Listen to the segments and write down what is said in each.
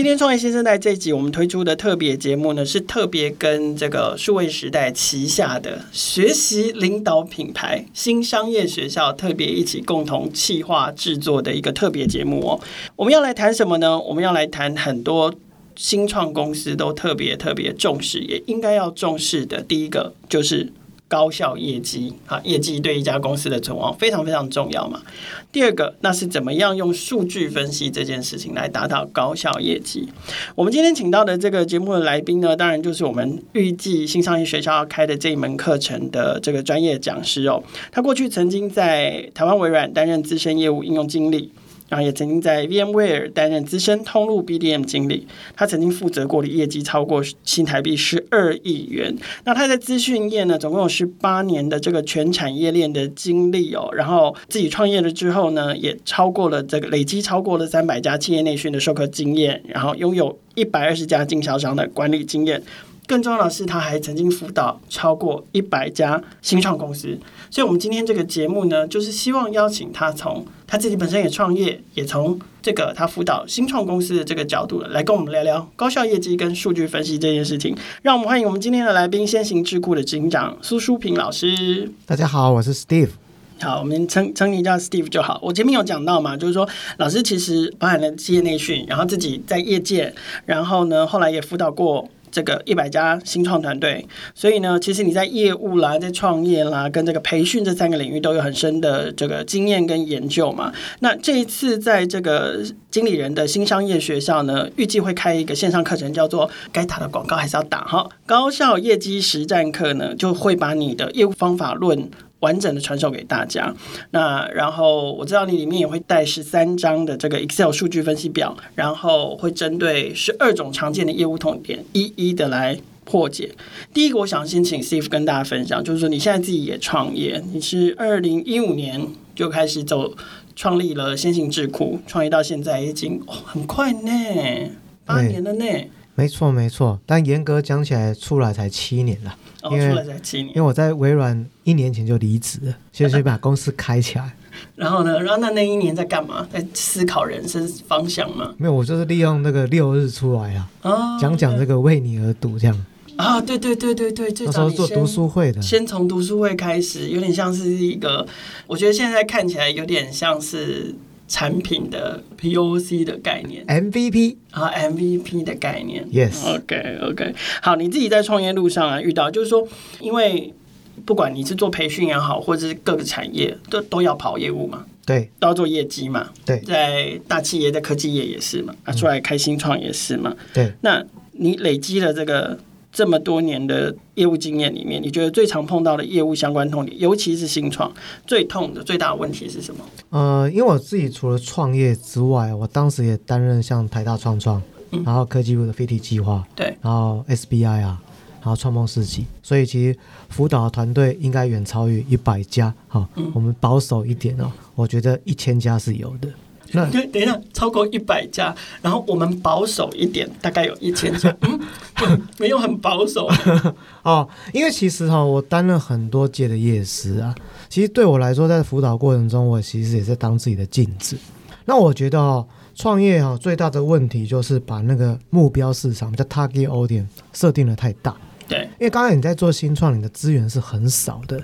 今天创业新生代这一集，我们推出的特别节目呢，是特别跟这个数位时代旗下的学习领导品牌新商业学校特别一起共同企划制作的一个特别节目哦。我们要来谈什么呢？我们要来谈很多新创公司都特别特别重视，也应该要重视的。第一个就是。高效业绩啊，业绩对一家公司的存亡非常非常重要嘛。第二个，那是怎么样用数据分析这件事情来达到高效业绩？我们今天请到的这个节目的来宾呢，当然就是我们预计新商业学校要开的这一门课程的这个专业讲师哦。他过去曾经在台湾微软担任资深业务应用经理。然后也曾经在 VMware 担任资深通路 BDM 经理，他曾经负责过的业绩超过新台币十二亿元。那他在资讯业呢，总共有十八年的这个全产业链的经历哦。然后自己创业了之后呢，也超过了这个累积超过了三百家企业内训的授课经验，然后拥有一百二十家经销商的管理经验。更重要的是，他还曾经辅导超过一百家新创公司。所以，我们今天这个节目呢，就是希望邀请他从他自己本身也创业，也从这个他辅导新创公司的这个角度来跟我们聊聊高效业绩跟数据分析这件事情。让我们欢迎我们今天的来宾，先行智库的执行长苏淑平老师。大家好，我是 Steve。好，我们称称你叫 Steve 就好。我前面有讲到嘛，就是说老师其实包含了企业内训，然后自己在业界，然后呢，后来也辅导过。这个一百家新创团队，所以呢，其实你在业务啦，在创业啦，跟这个培训这三个领域都有很深的这个经验跟研究嘛。那这一次在这个经理人的新商业学校呢，预计会开一个线上课程，叫做该打的广告还是要打哈。高效业绩实战课呢，就会把你的业务方法论。完整的传授给大家。那然后我知道你里面也会带十三张的这个 Excel 数据分析表，然后会针对十二种常见的业务痛点一一的来破解。第一个，我想先请 Steve 跟大家分享，就是说你现在自己也创业，你是二零一五年就开始走创立了先行智库，创业到现在已经、哦、很快呢，八年了呢。没错没错，但严格讲起来，出来才七年了。因为、因为我在微软一年前就离职了，所以把公司开起来。然后呢？然后那那一年在干嘛？在思考人生方向吗？没有，我就是利用那个六日出来啊，哦、讲讲这个为你而读这样。啊、哦，对对对对对，那时候做读书会的，先从读书会开始，有点像是一个，我觉得现在看起来有点像是。产品的 POC 的概念，MVP 啊，MVP 的概念，Yes，OK OK，好，你自己在创业路上啊遇到，就是说，因为不管你是做培训也好，或者是各个产业，都都要跑业务嘛，对，都要做业绩嘛，对，在大企业、在科技业也是嘛，啊，出来开新创也是嘛，对，那你累积了这个。这么多年的业务经验里面，你觉得最常碰到的业务相关痛点，尤其是新创，最痛的最大的问题是什么？呃，因为我自己除了创业之外，我当时也担任像台大创创，嗯、然后科技部的飞梯计划，对，然后 SBI 啊，然后创梦世纪，所以其实辅导的团队应该远超于一百家。好、哦，嗯、我们保守一点哦，我觉得一千家是有的。那等一下，超过一百家，然后我们保守一点，大概有一千 家，嗯，没有很保守 哦。因为其实哈，我担任很多届的业师啊，其实对我来说，在辅导过程中，我其实也在当自己的镜子。那我觉得哦，创业哈最大的问题就是把那个目标市场叫 target audience 设定的太大。对，因为刚才你在做新创，你的资源是很少的。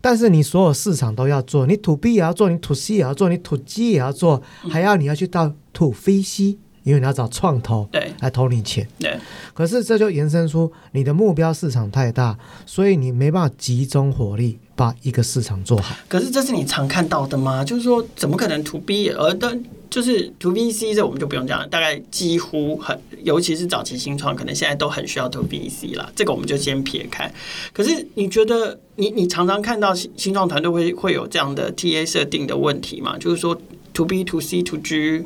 但是你所有市场都要做，你 to B 也要做，你 to C 也要做，你 to G 也要做，还要你要去到 to V C，因为你要找创投对来投你钱。对，可是这就延伸出你的目标市场太大，所以你没办法集中火力把一个市场做好。可是这是你常看到的吗？就是说，怎么可能 to B 而的？就是 to VC 这我们就不用讲了，大概几乎很，尤其是早期新创，可能现在都很需要 to VC 了。这个我们就先撇开。可是你觉得你，你你常常看到新新创团队会会有这样的 TA 设定的问题吗？就是说 to B to C to G，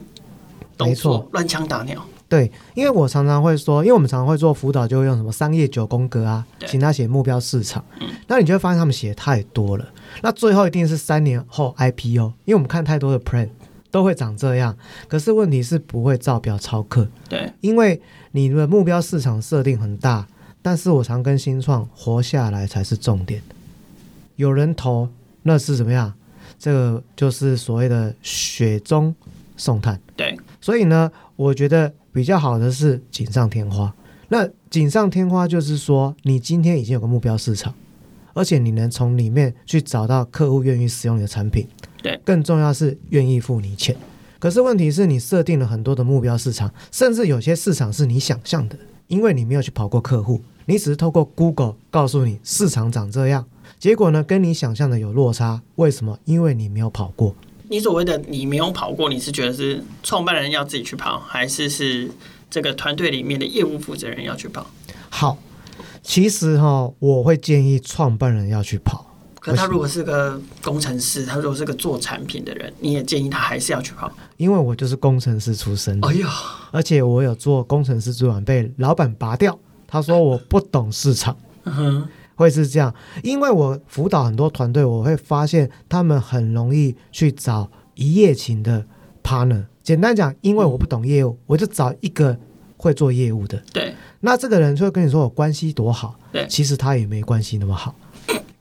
没错，乱枪打鸟。对，因为我常常会说，因为我们常常会做辅导，就会用什么商业九宫格啊，对请他写目标市场。嗯，那你就会发现他们写太多了，那最后一定是三年后 IPO，因为我们看太多的 plan。都会长这样。可是问题是不会照表超客，对，因为你的目标市场设定很大，但是我常跟新创活下来才是重点。有人投，那是怎么样？这个就是所谓的雪中送炭。对，所以呢，我觉得比较好的是锦上添花。那锦上添花就是说，你今天已经有个目标市场，而且你能从里面去找到客户愿意使用你的产品。对，更重要是愿意付你钱。可是问题是你设定了很多的目标市场，甚至有些市场是你想象的，因为你没有去跑过客户，你只是透过 Google 告诉你市场长这样。结果呢，跟你想象的有落差，为什么？因为你没有跑过。你所谓的你没有跑过，你是觉得是创办人要自己去跑，还是是这个团队里面的业务负责人要去跑？好，其实哈，我会建议创办人要去跑。可他如果是个工程师，他如果是个做产品的人，你也建议他还是要去跑？因为我就是工程师出身的。哎呀，而且我有做工程师主管，被老板拔掉，他说我不懂市场。嗯哼。会是这样，因为我辅导很多团队，我会发现他们很容易去找一夜情的 partner。简单讲，因为我不懂业务，我就找一个会做业务的。对，那这个人就会跟你说我关系多好，对，其实他也没关系那么好。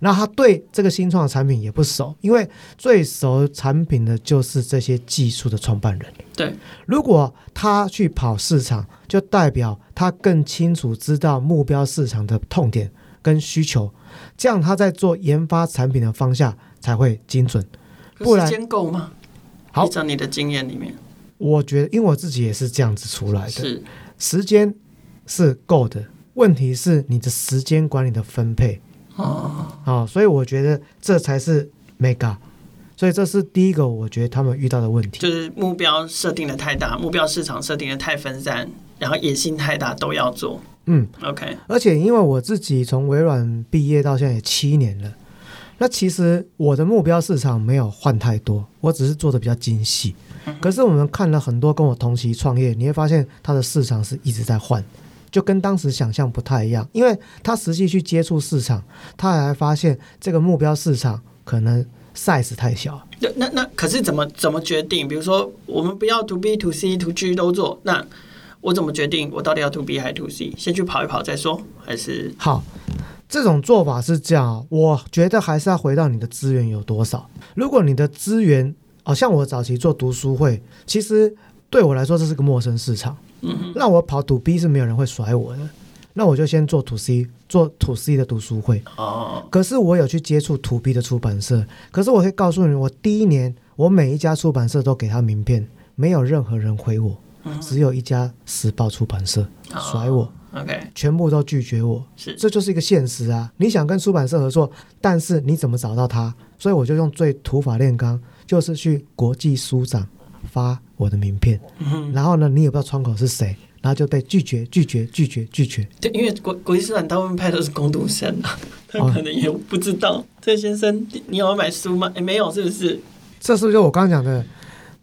那他对这个新创的产品也不熟，因为最熟产品的就是这些技术的创办人。对，如果他去跑市场，就代表他更清楚知道目标市场的痛点。跟需求，这样他在做研发产品的方向才会精准。不然，时间够吗？好，在你的经验里面，我觉得，因为我自己也是这样子出来的，是时间是够的。问题是你的时间管理的分配哦，哦，所以我觉得这才是 mega。所以这是第一个，我觉得他们遇到的问题，就是目标设定的太大，目标市场设定的太分散，然后野心太大，都要做。嗯，OK，而且因为我自己从微软毕业到现在也七年了，那其实我的目标市场没有换太多，我只是做的比较精细。可是我们看了很多跟我同期创业，你会发现它的市场是一直在换，就跟当时想象不太一样。因为他实际去接触市场，他还发现这个目标市场可能 size 太小。那那那可是怎么怎么决定？比如说我们不要 to B to C to G 都做，那。我怎么决定我到底要 to B 还是 to C？先去跑一跑再说，还是好？这种做法是这样，我觉得还是要回到你的资源有多少。如果你的资源，哦，像我早期做读书会，其实对我来说这是个陌生市场。那我跑 to B 是没有人会甩我的，那我就先做 to C，做 to C 的读书会。哦，可是我有去接触 to B 的出版社，可是我会告诉你，我第一年我每一家出版社都给他名片，没有任何人回我。只有一家时报出版社甩我，OK，全部都拒绝我，是，这就是一个现实啊！你想跟出版社合作，但是你怎么找到他？所以我就用最土法炼钢，就是去国际书展发我的名片，然后呢，你也不知道窗口是谁，然后就被拒绝，拒绝，拒绝，拒绝。对，因为国国际书展大部分派都是工读生啊，他可能也不知道这先生你有要买书吗？哎，没有，是不是？这是不是就我刚刚讲的？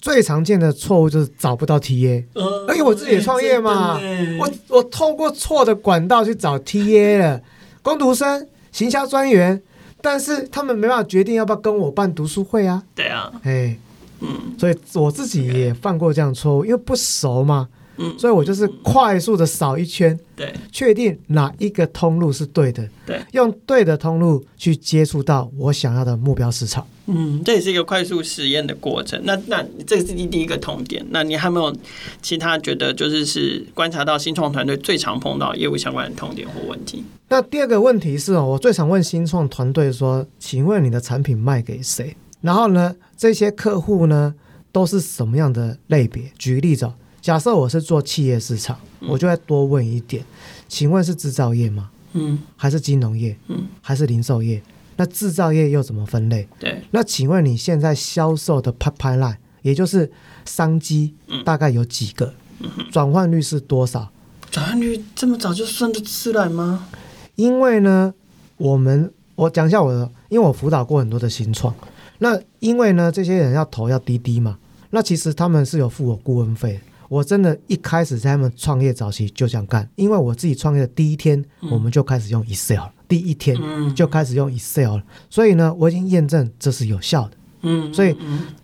最常见的错误就是找不到 TA，而且我自己也创业嘛，我我透过错的管道去找 TA 了，工读生、行销专员，但是他们没办法决定要不要跟我办读书会啊。对啊，哎，嗯，所以我自己也犯过这样错误，因为不熟嘛。嗯，所以我就是快速的扫一圈，对，确定哪一个通路是对的，对，用对的通路去接触到我想要的目标市场。嗯，这也是一个快速实验的过程。那那这是第第一个痛点。那你还没有其他觉得就是是观察到新创团队最常碰到业务相关的痛点或问题？那第二个问题是哦，我最常问新创团队说，请问你的产品卖给谁？然后呢，这些客户呢都是什么样的类别？举个例子。假设我是做企业市场，嗯、我就会多问一点，请问是制造业吗？嗯，还是金融业？嗯，还是零售业？那制造业又怎么分类？对，那请问你现在销售的 pipeline，也就是商机，大概有几个？嗯，转换率是多少？转换率这么早就算得出来吗？因为呢，我们我讲一下我的，因为我辅导过很多的新创，那因为呢，这些人要投要滴滴嘛，那其实他们是有付我顾问费。我真的一开始在他们创业早期就想干，因为我自己创业的第一天，我们就开始用 Excel，第一天就开始用 Excel 了，所以呢，我已经验证这是有效的。嗯，所以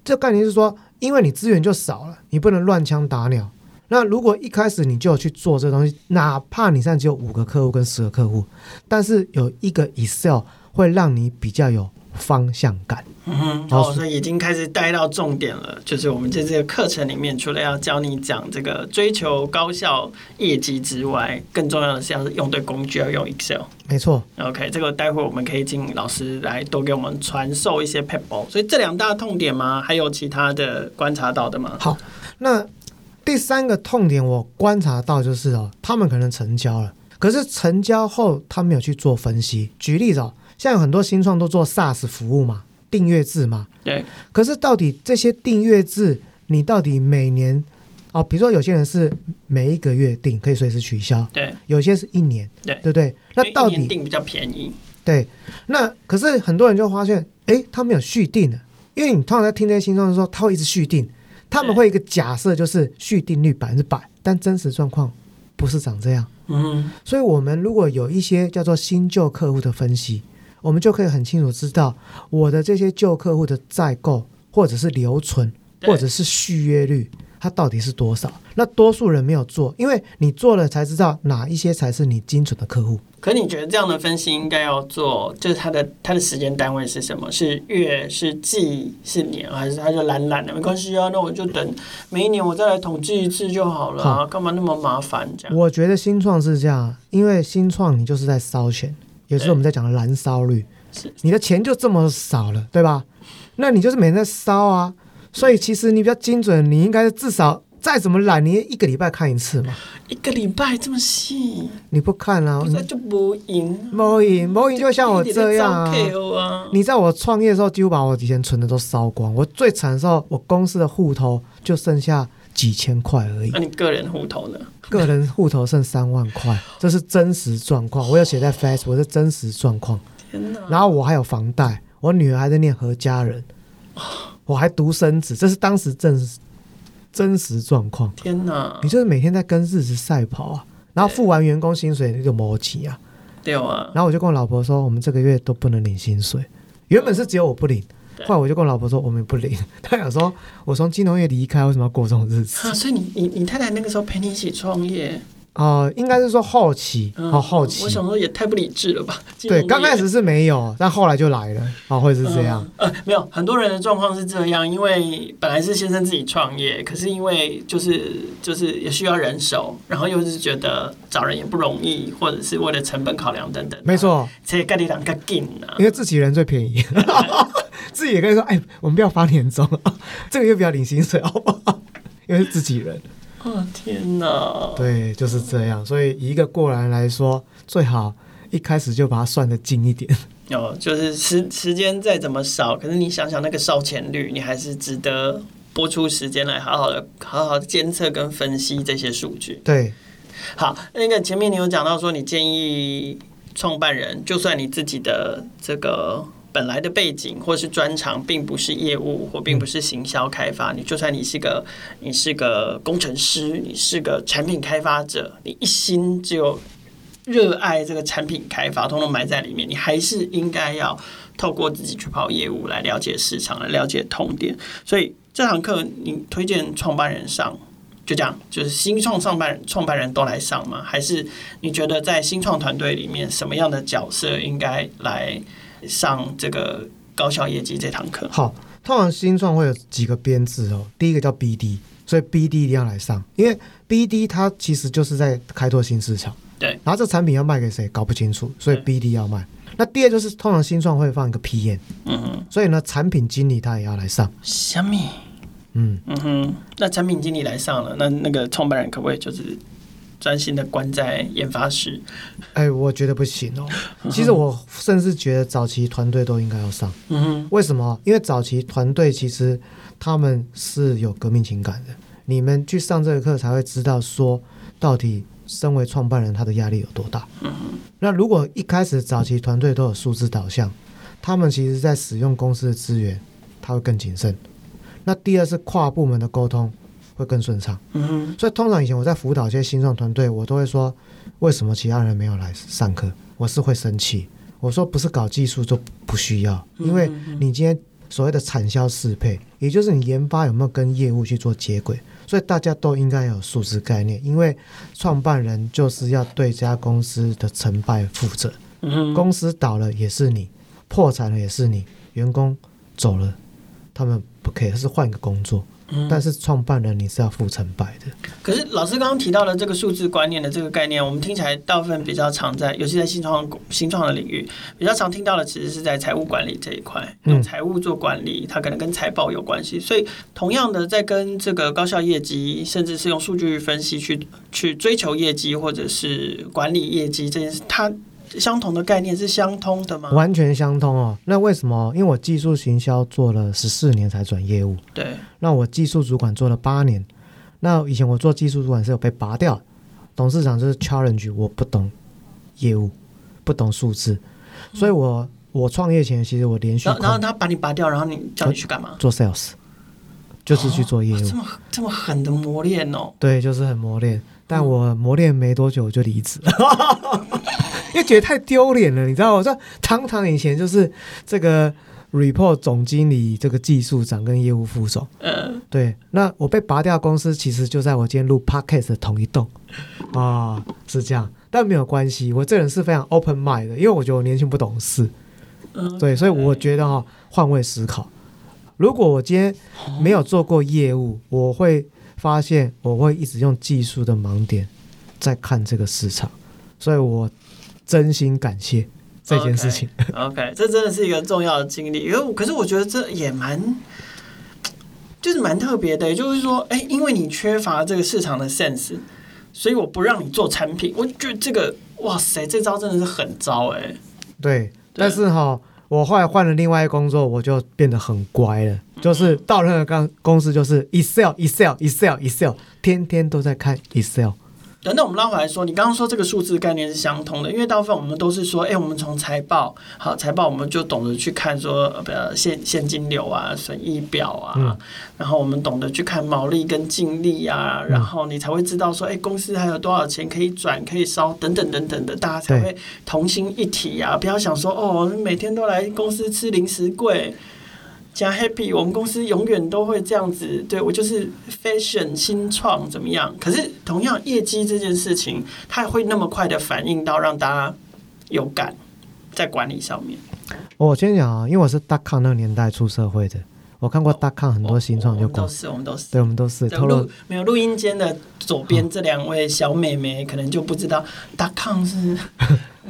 这概念是说，因为你资源就少了，你不能乱枪打鸟。那如果一开始你就有去做这东西，哪怕你现在只有五个客户跟十个客户，但是有一个 Excel 会让你比较有方向感。嗯哼，哦，所以已经开始带到重点了，就是我们在这个课程里面，除了要教你讲这个追求高效业绩之外，更重要的是要用对工具，要用 Excel。没错。OK，这个待会我们可以请老师来多给我们传授一些 PEP。所以这两大痛点吗？还有其他的观察到的吗？好，那。第三个痛点，我观察到就是哦，他们可能成交了，可是成交后他没有去做分析。举例子哦，像有很多新创都做 SaaS 服务嘛，订阅制嘛。对。可是到底这些订阅制，你到底每年哦，比如说有些人是每一个月订，可以随时取消。对。有些是一年。对。对不对？那到底订比较便宜。对。那可是很多人就发现，哎，他没有续订的，因为你通常在听这些新创的时候，他会一直续订。他们会一个假设就是续订率百分之百，但真实状况不是长这样。嗯，所以我们如果有一些叫做新旧客户的分析，我们就可以很清楚知道我的这些旧客户的在购或者是留存或者是续约率，它到底是多少？那多数人没有做，因为你做了才知道哪一些才是你精准的客户。可你觉得这样的分析应该要做，就是它的它的时间单位是什么？是月、是季、是年，还是它就懒懒的？没关系啊，那我就等每一年我再来统计一次就好了啊，干嘛那么麻烦？这样？我觉得新创是这样，因为新创你就是在烧钱，也是我们在讲的燃烧率，是你的钱就这么少了，对吧？那你就是每天在烧啊，所以其实你比较精准，你应该至少。再怎么懒，你一个礼拜看一次嘛？一个礼拜这么细？你不看啊？那就不赢。不赢，不赢，就像我这样啊。你在我创业的时候，几乎把我以前存的都烧光。我最惨的时候，我公司的户头就剩下几千块而已。那你个人户头呢？个人户头剩三万块，这是真实状况。我有写在 Facebook，我是真实状况。天哪！然后我还有房贷，我女儿还在念何家人，我还独生子，这是当时正。真实状况，天哪！你就是每天在跟日子赛跑啊，然后付完员工薪水你就没钱啊，对啊。然后我就跟我老婆说，我们这个月都不能领薪水。原本是只有我不领，后来我就跟我老婆说，我们不领。她想说，我从金融业离开，为什么要过这种日子？啊，所以你你你太太那个时候陪你一起创业。哦、呃，应该是说好奇，好、嗯、后期。我想说也太不理智了吧？对，刚开始是没有，但后来就来了，哦，会是这样。嗯、呃，没有，很多人的状况是这样，因为本来是先生自己创业，可是因为就是就是也需要人手，然后又是觉得找人也不容易，或者是为了成本考量等等。没错，所以盖里两个劲啊，因为自己人最便宜，自己也可以说，哎，我们不要发年终，这个月不要领薪水，好不好？因为是自己人。哦天哪！对，就是这样。所以以一个过来人来说，最好一开始就把它算的近一点。哦，就是时时间再怎么少，可是你想想那个烧钱率，你还是值得拨出时间来好好的、好好的监测跟分析这些数据。对，好，那个前面你有讲到说，你建议创办人，就算你自己的这个。本来的背景或是专长并不是业务或并不是行销开发，你就算你是个你是个工程师，你是个产品开发者，你一心只有热爱这个产品开发，通通埋在里面，你还是应该要透过自己去跑业务来了解市场，来了解痛点。所以这堂课你推荐创办人上，就这样，就是新创创办创办人都来上吗？还是你觉得在新创团队里面，什么样的角色应该来？上这个高效业绩这堂课。好，通常新创会有几个编制哦。第一个叫 BD，所以 BD 一定要来上，因为 BD 它其实就是在开拓新市场。对，然后这产品要卖给谁搞不清楚，所以 BD 要卖。那第二就是通常新创会放一个 PM，嗯哼，所以呢，产品经理他也要来上。什么？嗯嗯哼，那产品经理来上了，那那个创办人可不可以就是？专心的关在研发室，哎，我觉得不行哦。其实我甚至觉得早期团队都应该要上。嗯哼，为什么？因为早期团队其实他们是有革命情感的。你们去上这个课才会知道，说到底，身为创办人他的压力有多大。嗯，那如果一开始早期团队都有数字导向，他们其实在使用公司的资源，他会更谨慎。那第二是跨部门的沟通。会更顺畅，嗯，所以通常以前我在辅导一些新创团队，我都会说，为什么其他人没有来上课？我是会生气，我说不是搞技术就不需要，因为你今天所谓的产销适配，也就是你研发有没有跟业务去做接轨。所以大家都应该有数字概念，因为创办人就是要对这家公司的成败负责。嗯，公司倒了也是你，破产了也是你，员工走了，他们不可以，是换一个工作。但是创办人你是要负成败的。可是老师刚刚提到的这个数字观念的这个概念，我们听起来大部分比较常在，尤其在新创新创的领域，比较常听到的其实是在财务管理这一块，用财务做管理，它可能跟财报有关系。所以同样的，在跟这个高效业绩，甚至是用数据分析去去追求业绩，或者是管理业绩这件事，它。相同的概念是相通的吗？完全相通哦。那为什么？因为我技术行销做了十四年才转业务。对。那我技术主管做了八年。那以前我做技术主管是有被拔掉，董事长就是 challenge 我不懂业务，不懂数字，所以我我创业前其实我连续然后，然后他把你拔掉，然后你叫你去干嘛？做 sales，就是去做业务。哦，这么这么狠的磨练哦。对，就是很磨练。但我磨练没多久我就离职了。因为觉得太丢脸了，你知道吗？我说堂堂以前就是这个 report 总经理，这个技术长跟业务副手，嗯，对。那我被拔掉公司，其实就在我今天录 podcast 的同一栋啊，是这样。但没有关系，我这人是非常 open mind 的，因为我觉得我年轻不懂事，嗯，对，所以我觉得哈，换位思考。如果我今天没有做过业务，我会发现我会一直用技术的盲点在看这个市场，所以我。真心感谢这件事情。Okay, OK，这真的是一个重要的经历。因为可是我觉得这也蛮，就是蛮特别的。也就是说，哎，因为你缺乏这个市场的 sense，所以我不让你做产品。我觉得这个，哇塞，这招真的是很糟哎。对，对但是哈，我后来换了另外一个工作，我就变得很乖了。就是到任何公公司，就是 Excel，Excel，Excel，Excel，天天都在看 Excel。等等，我们拉回来说，你刚刚说这个数字概念是相通的，因为大部分我们都是说，哎、欸，我们从财报，好，财报我们就懂得去看说，呃，现现金流啊，损益表啊，嗯、然后我们懂得去看毛利跟净利啊，然后你才会知道说，哎、欸，公司还有多少钱可以转可以烧，等等等等的，大家才会同心一体啊，不要想说，哦，每天都来公司吃零食柜。加 happy，我们公司永远都会这样子。对，我就是 fashion 新创怎么样？可是同样业绩这件事情，它也会那么快的反应到让大家有感在管理上面。我先讲啊，因为我是大康那个年代出社会的，我看过大康很多新创就、哦哦、都是我们都是，对，我们都是。透露没有录音间的左边这两位小美眉可能就不知道大康是。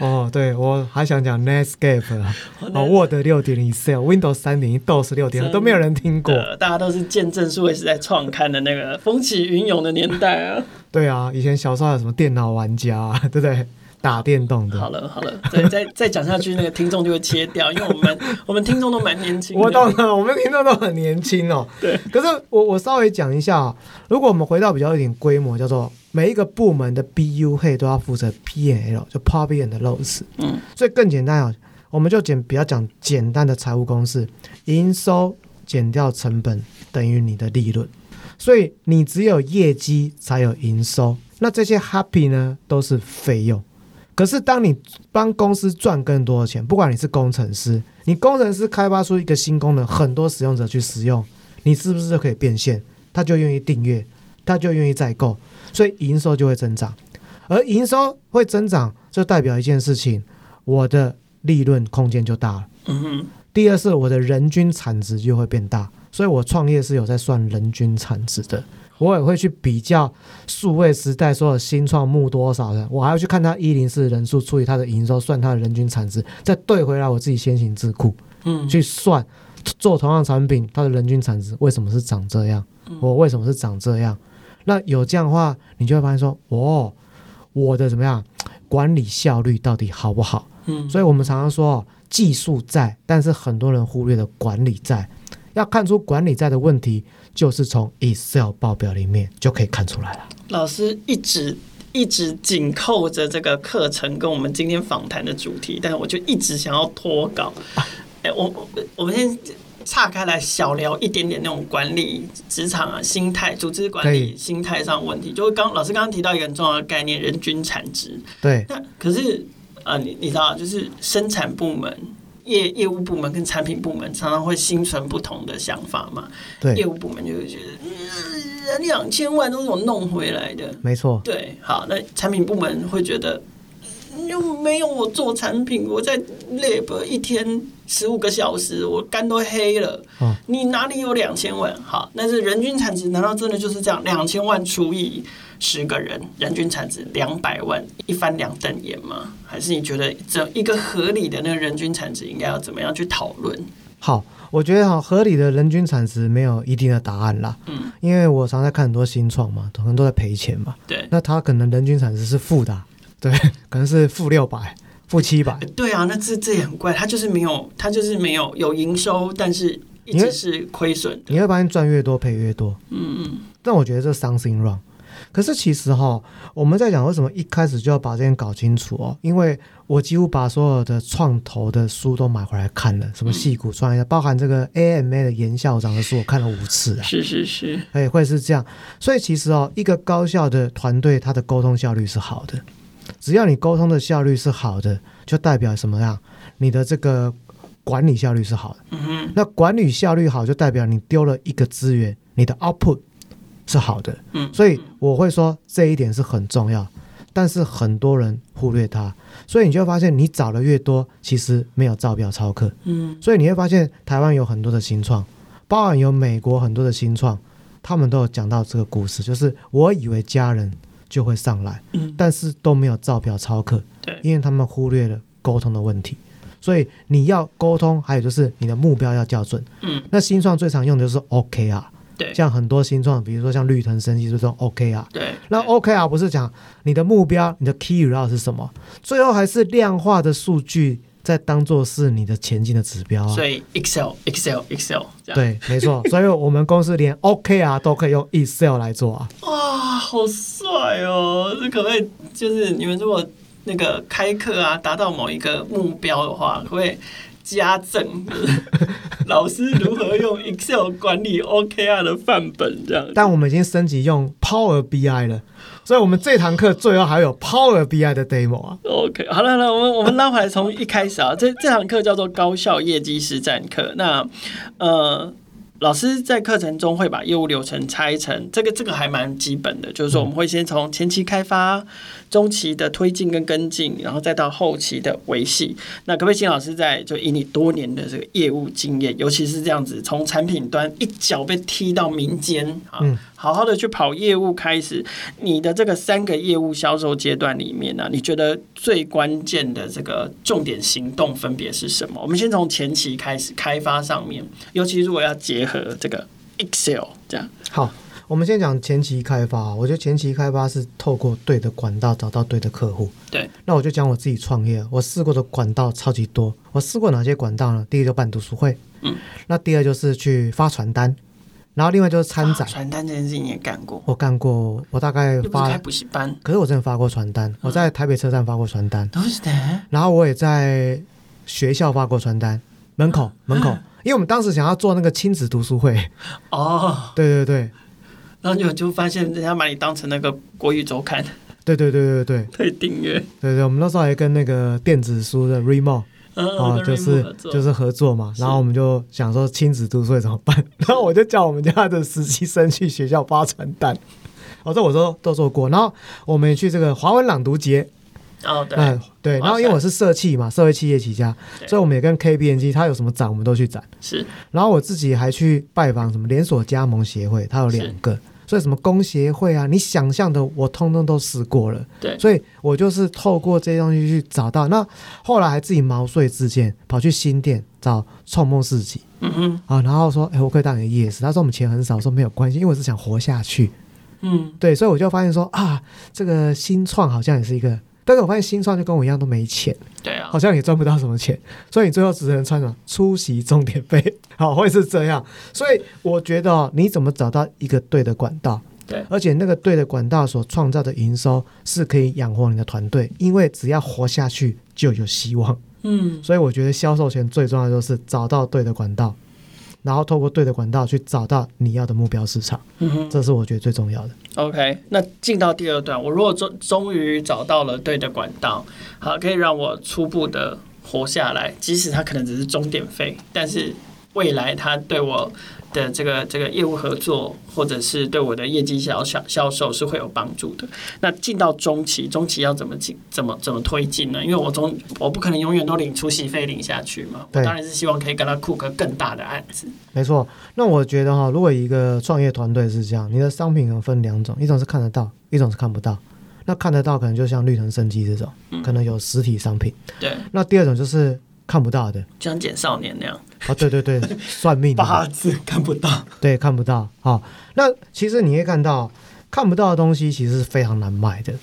哦，对，我还想讲 Netscape 啊，哦，Word 六点零 Excel Windows 三点一，DOS 六点零都没有人听过，大家都是见证数位时代创刊的那个风起云涌的年代啊。对啊，以前小时候有什么电脑玩家，啊，对不对？打电动的。好了好了，对，再再讲下去，那个听众就会切掉，因为我们 我们听众都蛮年轻。我懂了，我们听众都很年轻哦。对，可是我我稍微讲一下，如果我们回到比较一点规模，叫做。每一个部门的 BU head 都要负责 P&L，就 Profit and Loss。嗯，所以更简单啊，我们就简比较讲简单的财务公式：营收减掉成本等于你的利润。所以你只有业绩才有营收，那这些 Happy 呢都是费用。可是当你帮公司赚更多的钱，不管你是工程师，你工程师开发出一个新功能，很多使用者去使用，你是不是就可以变现？他就愿意订阅，他就愿意再购。所以营收就会增长，而营收会增长，就代表一件事情，我的利润空间就大了。嗯哼。第二是我的人均产值就会变大，所以我创业是有在算人均产值的。我也会去比较数位时代所有新创募多少人，我还要去看他一零四人数除以他的营收，算他的人均产值，再对回来我自己先行智库，嗯，去算做同样产品，它的人均产值为什么是长这样？我为什么是长这样？那有这样的话，你就会发现说，哦，我的怎么样管理效率到底好不好？嗯，所以我们常常说技术在，但是很多人忽略了管理在。要看出管理在的问题，就是从 Excel 报表里面就可以看出来了。老师一直一直紧扣着这个课程跟我们今天访谈的主题，但是我就一直想要脱稿。哎、我我们先。岔开来小聊一点点那种管理职场啊心态、组织管理心态上问题，就是刚老师刚刚提到一个很重要的概念——人均产值。对。那可是啊、呃，你你知道，就是生产部门业业务部门跟产品部门常常会心存不同的想法嘛。对，业务部门就会觉得，两、呃、千万都是我弄回来的。没错。对，好，那产品部门会觉得，又没有我做产品，我在 lab 一天十五个小时，我肝都黑了。哦、你哪里有两千万？好，那是人均产值，难道真的就是这样？两千万除以十个人，人均产值两百万，一翻两瞪眼吗？还是你觉得这一个合理的那个人均产值应该要怎么样去讨论？好，我觉得哈，合理的人均产值没有一定的答案啦。嗯，因为我常在看很多新创嘛，可能都在赔钱嘛。对，那他可能人均产值是负的，对，可能是负六百、负七百。对啊，那这这也很怪，他就是没有，他就是没有有营收，但是一直是亏损。你会发现赚越多赔越多。嗯嗯，但我觉得这 something wrong。可是其实哈，我们在讲为什么一开始就要把这件搞清楚哦？因为我几乎把所有的创投的书都买回来看了，什么矽谷创业，包含这个 AMA 的严校长的书，我看了五次啊。是是是，哎，会是这样。所以其实哦，一个高效的团队，它的沟通效率是好的。只要你沟通的效率是好的，就代表什么样？你的这个管理效率是好的。那管理效率好，就代表你丢了一个资源，你的 output。是好的，嗯，所以我会说这一点是很重要，但是很多人忽略它，所以你就会发现你找的越多，其实没有照表超课，嗯，所以你会发现台湾有很多的新创，包含有美国很多的新创，他们都有讲到这个故事，就是我以为家人就会上来，嗯，但是都没有照表操课，对，因为他们忽略了沟通的问题，所以你要沟通，还有就是你的目标要校准，嗯，那新创最常用的就是 OKR 啊。对，像很多新创，比如说像绿藤生机，就是说 OK 啊。对，那 OK 啊不是讲你的目标，你的 key result 是什么？最后还是量化的数据在当做是你的前进的指标啊。所以 Excel Excel Excel。对，没错。所以我们公司连 OKR 都可以用 Excel 来做啊。哇，好帅哦！这可不可以就是你们如果那个开课啊，达到某一个目标的话，可不可以？家政，老师如何用 Excel 管理 OKR 的范本这样？但我们已经升级用 Power BI 了，所以我们这堂课最后还有 Power BI 的 demo 啊。OK，好了，那我们我们拉回来从一开始啊，这这堂课叫做高效业绩实战课。那呃。老师在课程中会把业务流程拆成这个，这个还蛮基本的，就是说我们会先从前期开发、中期的推进跟跟进，然后再到后期的维系。那可不可以请老师在就以你多年的这个业务经验，尤其是这样子从产品端一脚被踢到民间啊？好好的去跑业务，开始你的这个三个业务销售阶段里面呢、啊，你觉得最关键的这个重点行动分别是什么？我们先从前期开始开发上面，尤其如果要结合这个 Excel 这样。好，我们先讲前期开发。我觉得前期开发是透过对的管道找到对的客户。对，那我就讲我自己创业，我试过的管道超级多。我试过哪些管道呢？第一个就办读书会，嗯，那第二就是去发传单。然后另外就是参展，传单这件事情也干过。我干过，我大概发开补习班，可是我真的发过传单。我在台北车站发过传单，都是的。然后我也在学校发过传单，门口门口，因为我们当时想要做那个亲子读书会。哦，对对对。然后就就发现人家把你当成那个国语周刊。对对对对对。可以订阅。对对，我们那时候还跟那个电子书的 Readmoo。哦，就是就是合作嘛，然后我们就想说亲子读书会怎么办，然后我就叫我们家的实习生去学校发传单，哦，这我都都做过，然后我们也去这个华文朗读节，哦对，嗯对，然后因为我是社企嘛，社会企业起家，所以我们也跟 KBNG，他有什么展我们都去展，是，然后我自己还去拜访什么连锁加盟协会，他有两个。所以什么工协会啊，你想象的我通通都试过了。对，所以我就是透过这些东西去找到。那后来还自己毛遂自荐，跑去新店找创梦市集。嗯嗯。啊，然后说，哎，我可以当你的夜市。他说我们钱很少，说没有关系，因为我是想活下去。嗯，对，所以我就发现说啊，这个新创好像也是一个。但是我发现新创就跟我一样都没钱，对啊，好像也赚不到什么钱，所以你最后只能穿什么出席重点费，好，会是这样。所以我觉得哦，你怎么找到一个对的管道？对，而且那个对的管道所创造的营收是可以养活你的团队，因为只要活下去就有希望。嗯，所以我觉得销售前最重要的就是找到对的管道。然后透过对的管道去找到你要的目标市场，嗯哼，这是我觉得最重要的。OK，那进到第二段，我如果终终于找到了对的管道，好，可以让我初步的活下来，即使它可能只是终点费，但是未来他对我的这个这个业务合作，或者是对我的业绩销销销售是会有帮助的。那进到中期，中期要怎么进，怎么怎么推进呢？因为我中我不可能永远都领出席费领下去嘛。我当然是希望可以跟他 cook 更大的案子。没错。那我觉得哈，如果一个创业团队是这样，你的商品可能分两种，一种是看得到，一种是看不到。那看得到可能就像绿藤生机这种，嗯，可能有实体商品。对。那第二种就是。看不到的，就像简少年那样。哦，对对对，算命八字看不到，对，看不到。好，那其实你会看到，看不到的东西其实是非常难卖的。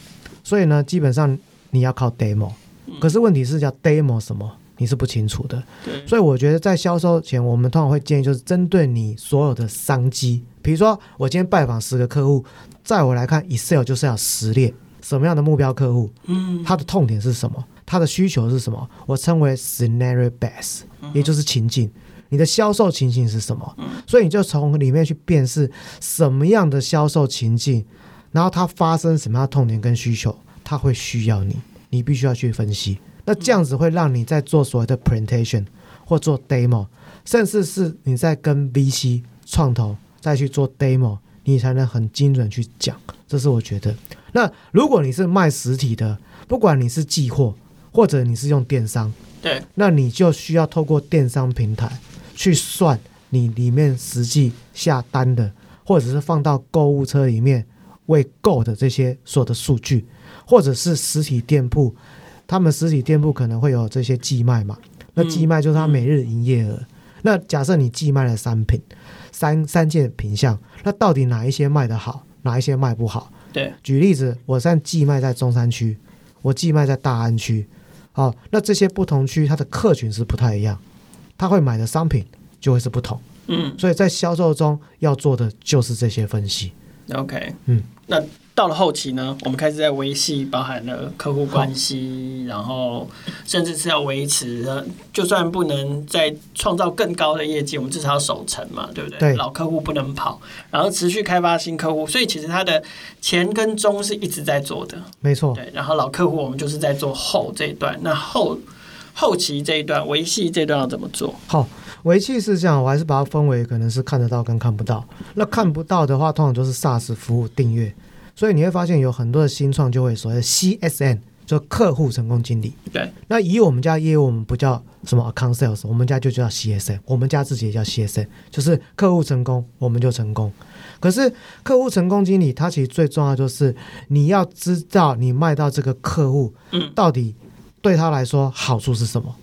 所以呢，基本上你要靠 demo。可是问题是叫 demo 什么，你是不清楚的。对。所以我觉得在销售前，我们通常会建议就是针对你所有的商机，比如说我今天拜访十个客户，在我来看，Excel 就是要实列什么样的目标客户，嗯，他的痛点是什么？他的需求是什么？我称为 scenario base，也就是情境。你的销售情境是什么？所以你就从里面去辨识什么样的销售情境，然后它发生什么样的痛点跟需求，它会需要你，你必须要去分析。那这样子会让你在做所谓的 presentation 或做 demo，甚至是你在跟 VC 创投再去做 demo，你才能很精准去讲。这是我觉得。那如果你是卖实体的，不管你是寄货，或者你是用电商，对，那你就需要透过电商平台去算你里面实际下单的，或者是放到购物车里面未购的这些所有的数据，或者是实体店铺，他们实体店铺可能会有这些寄卖嘛？那寄卖就是他每日营业额。嗯嗯、那假设你寄卖了三品，三三件品项，那到底哪一些卖得好，哪一些卖不好？对，举例子，我现在寄卖在中山区，我寄卖在大安区。好，那这些不同区它的客群是不太一样，他会买的商品就会是不同。嗯，所以在销售中要做的就是这些分析。OK，嗯，那到了后期呢，我们开始在维系，包含了客户关系，然后甚至是要维持，就算不能再创造更高的业绩，我们至少要守成嘛，对不对？对，老客户不能跑，然后持续开发新客户，所以其实它的前跟中是一直在做的，没错。对，然后老客户我们就是在做后这一段，那后后期这一段维系这一段要怎么做？好。维系是这样，我还是把它分为可能是看得到跟看不到。那看不到的话，通常就是 SaaS 服务订阅，所以你会发现有很多的新创就会所谓的 CSN 就客户成功经理。对。那以我们家业务，我们不叫什么 Account Sales，我们家就叫 CSN，我们家自己也叫 CSN，就是客户成功我们就成功。可是客户成功经理，他其实最重要就是你要知道你卖到这个客户，嗯，到底对他来说好处是什么。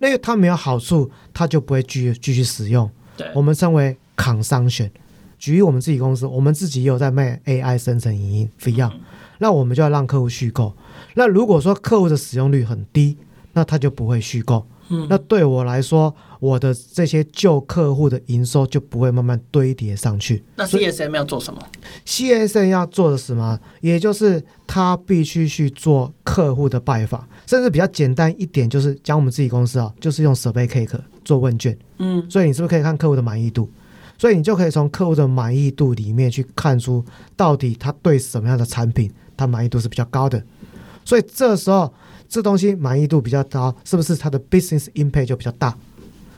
因为他没有好处，他就不会继续继续使用。对，我们称为 consumption。举例我们自己公司，我们自己也有在卖 AI 生成影音，Fion、嗯。那我们就要让客户续购。那如果说客户的使用率很低，那他就不会续购。嗯，那对我来说，我的这些旧客户的营收就不会慢慢堆叠上去。那 CSM 要做什么？CSM 要做的什么？也就是他必须去做客户的拜访。甚至比较简单一点，就是讲我们自己公司啊，就是用 Survey Cake 做问卷，嗯，所以你是不是可以看客户的满意度？所以你就可以从客户的满意度里面去看出，到底他对什么样的产品，他满意度是比较高的。所以这时候这东西满意度比较高，是不是它的 Business Impact 就比较大？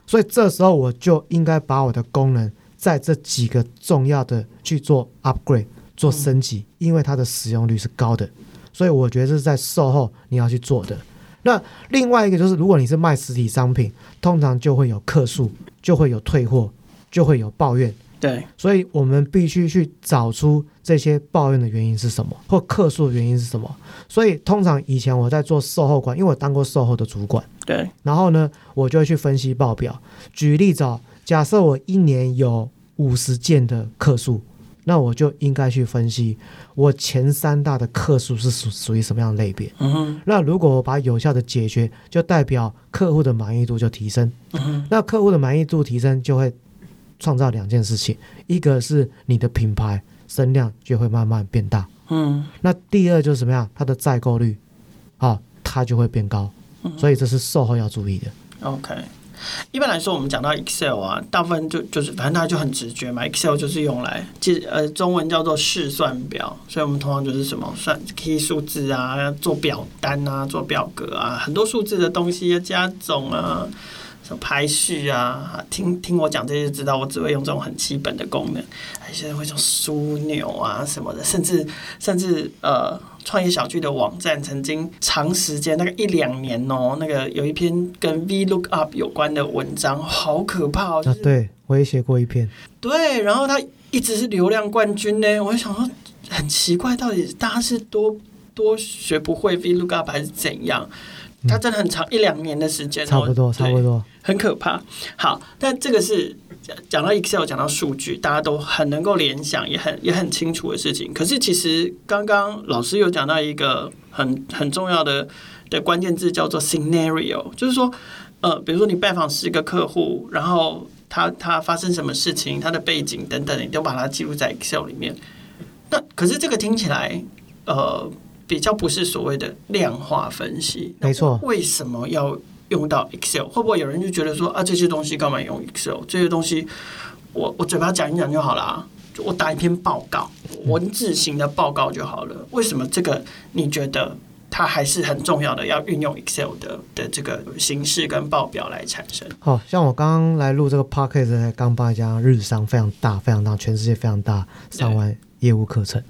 所以这时候我就应该把我的功能在这几个重要的去做 Upgrade 做升级，因为它的使用率是高的。所以我觉得这是在售后你要去做的。那另外一个就是，如果你是卖实体商品，通常就会有客诉，就会有退货，就会有抱怨。对，所以我们必须去找出这些抱怨的原因是什么，或客诉的原因是什么。所以通常以前我在做售后管，因为我当过售后的主管。对。然后呢，我就会去分析报表。举例子哦，假设我一年有五十件的客诉。那我就应该去分析，我前三大的客诉是属属于什么样的类别。嗯哼。那如果我把有效的解决，就代表客户的满意度就提升。嗯哼。那客户的满意度提升，就会创造两件事情，一个是你的品牌声量就会慢慢变大。嗯。那第二就是什么样？它的再购率，啊，它就会变高。嗯。所以这是售后要注意的。OK。一般来说，我们讲到 Excel 啊，大部分就就是反正它就很直觉嘛，Excel 就是用来记呃中文叫做试算表，所以我们通常就是什么算 key 数字啊，做表单啊，做表格啊，很多数字的东西要加总啊。什么排序啊？听听我讲这些，就知道我只会用这种很基本的功能。有些人会用枢纽啊什么的，甚至甚至呃，创业小聚的网站曾经长时间那个一两年哦，那个有一篇跟 VLOOKUP 有关的文章，好可怕哦！就是、啊，对我也写过一篇。对，然后他一直是流量冠军呢。我就想说，很奇怪，到底大家是多多学不会 VLOOKUP 还是怎样？它真的很长，一两年的时间，差不多，差不多，很可怕。好，但这个是讲到 Excel，讲到数据，大家都很能够联想，也很也很清楚的事情。可是其实刚刚老师有讲到一个很很重要的的关键字，叫做 scenario，就是说，呃，比如说你拜访十个客户，然后他他发生什么事情，他的背景等等，你都把它记录在 Excel 里面。那可是这个听起来，呃。比较不是所谓的量化分析，没错。为什么要用到 Excel？会不会有人就觉得说啊，这些东西干嘛用 Excel？这些东西我我嘴巴讲一讲就好了，我打一篇报告，文字型的报告就好了。为什么这个你觉得它还是很重要的？要运用 Excel 的的这个形式跟报表来产生？好像我刚刚来录这个 Podcast，刚帮一家日商非常大、非常大、全世界非常大上完业务课程。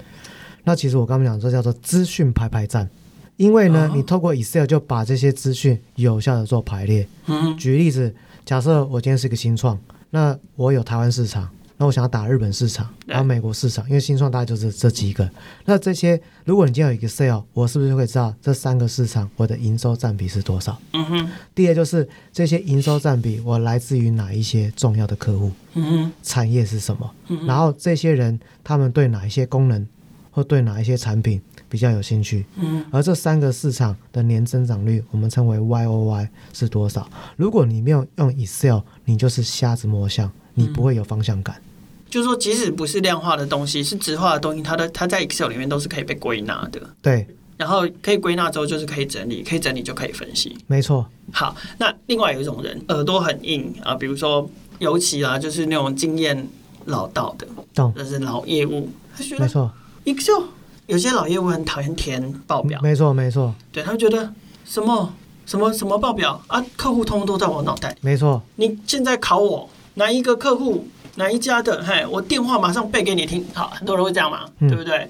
那其实我刚刚讲这叫做资讯排排站，因为呢，你透过 Excel 就把这些资讯有效的做排列。嗯，举例子，假设我今天是一个新创，那我有台湾市场，那我想要打日本市场，然后美国市场，因为新创大概就是这几个。那这些，如果你今天有 Excel，我是不是就会知道这三个市场我的营收占比是多少？嗯哼。第二就是这些营收占比，我来自于哪一些重要的客户？嗯哼。产业是什么？嗯。然后这些人他们对哪一些功能？或对哪一些产品比较有兴趣？嗯，而这三个市场的年增长率，我们称为 Y O Y 是多少？如果你没有用 Excel，你就是瞎子摸象，你不会有方向感。嗯，就是说，即使不是量化的东西，是直化的东西，它的它在 Excel 里面都是可以被归纳的。对，然后可以归纳之后，就是可以整理，可以整理就可以分析。没错。好，那另外有一种人耳朵很硬啊，比如说尤其啊，就是那种经验老道的，懂，就是老业务，没错。Excel 有些老业务很讨厌填报表，没错没错，对他们觉得什么什么什么报表？啊，客户通通都在我脑袋，没错。你现在考我哪一个客户哪一家的，嘿，我电话马上背给你听。好，很多人会这样嘛，嗯、对不对？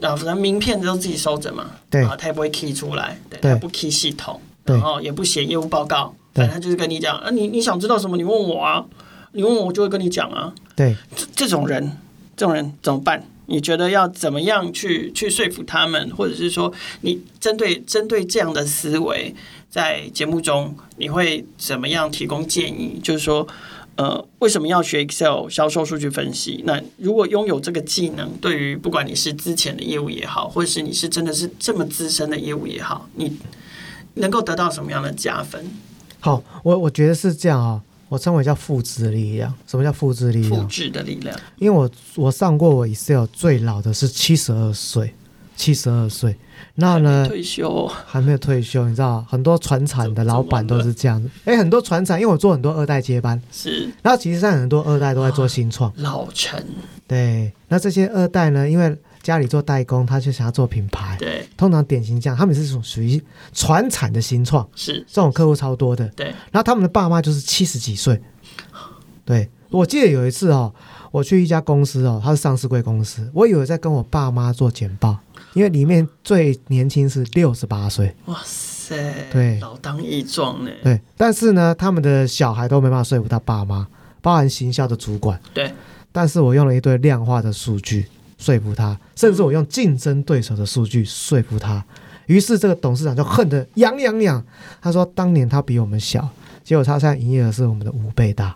然后反正名片都自己收着嘛，对，他也不会 key 出来，对，他不 key 系统，然后也不写业务报告，反正他就是跟你讲啊，你你想知道什么，你问我啊，你问我，我就会跟你讲啊。对，这这种人，这种人怎么办？你觉得要怎么样去去说服他们，或者是说，你针对针对这样的思维，在节目中你会怎么样提供建议？就是说，呃，为什么要学 Excel 销售数据分析？那如果拥有这个技能，对于不管你是之前的业务也好，或者是你是真的是这么资深的业务也好，你能够得到什么样的加分？好，我我觉得是这样啊。我称为叫复制力量。什么叫复制力量？复制的力量。因为我我上过我 Excel 最老的是七十二岁，七十二岁。那呢？退休还没有退休，你知道很多传产的老板都是这样子。哎，很多传产，因为我做很多二代接班，是。然后其实上很多二代都在做新创。老陈。对。那这些二代呢？因为家里做代工，他就想要做品牌。对，通常典型这样，他们是属属于传产的新创，是这种客户超多的。对，然后他们的爸妈就是七十几岁。对，我记得有一次哦，我去一家公司哦，它是上市贵公司，我以为在跟我爸妈做简报，因为里面最年轻是六十八岁。哇塞，对，老当益壮呢。对，但是呢，他们的小孩都没办法说服他爸妈，包含行销的主管。对，但是我用了一堆量化的数据。说服他，甚至我用竞争对手的数据说服他，于是这个董事长就恨得痒痒痒。他说：“当年他比我们小，结果他现在营业额是我们的五倍大。”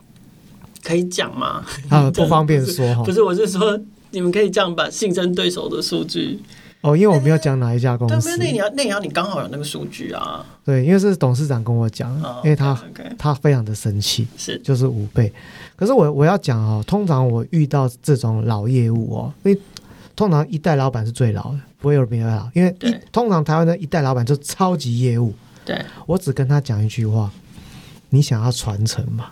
可以讲吗？啊，不方便说哈。不是，我是说，你们可以这样把竞争对手的数据。哦，因为我没有讲哪一家公司。那你要，那你要，你刚好有那个数据啊。对，因为是董事长跟我讲，因为他他非常的生气，是就是五倍。可是我我要讲哦，通常我遇到这种老业务哦，因为通常一代老板是最老的，不会有别人老，因为通常台湾的一代老板就超级业务。对，我只跟他讲一句话：你想要传承吗？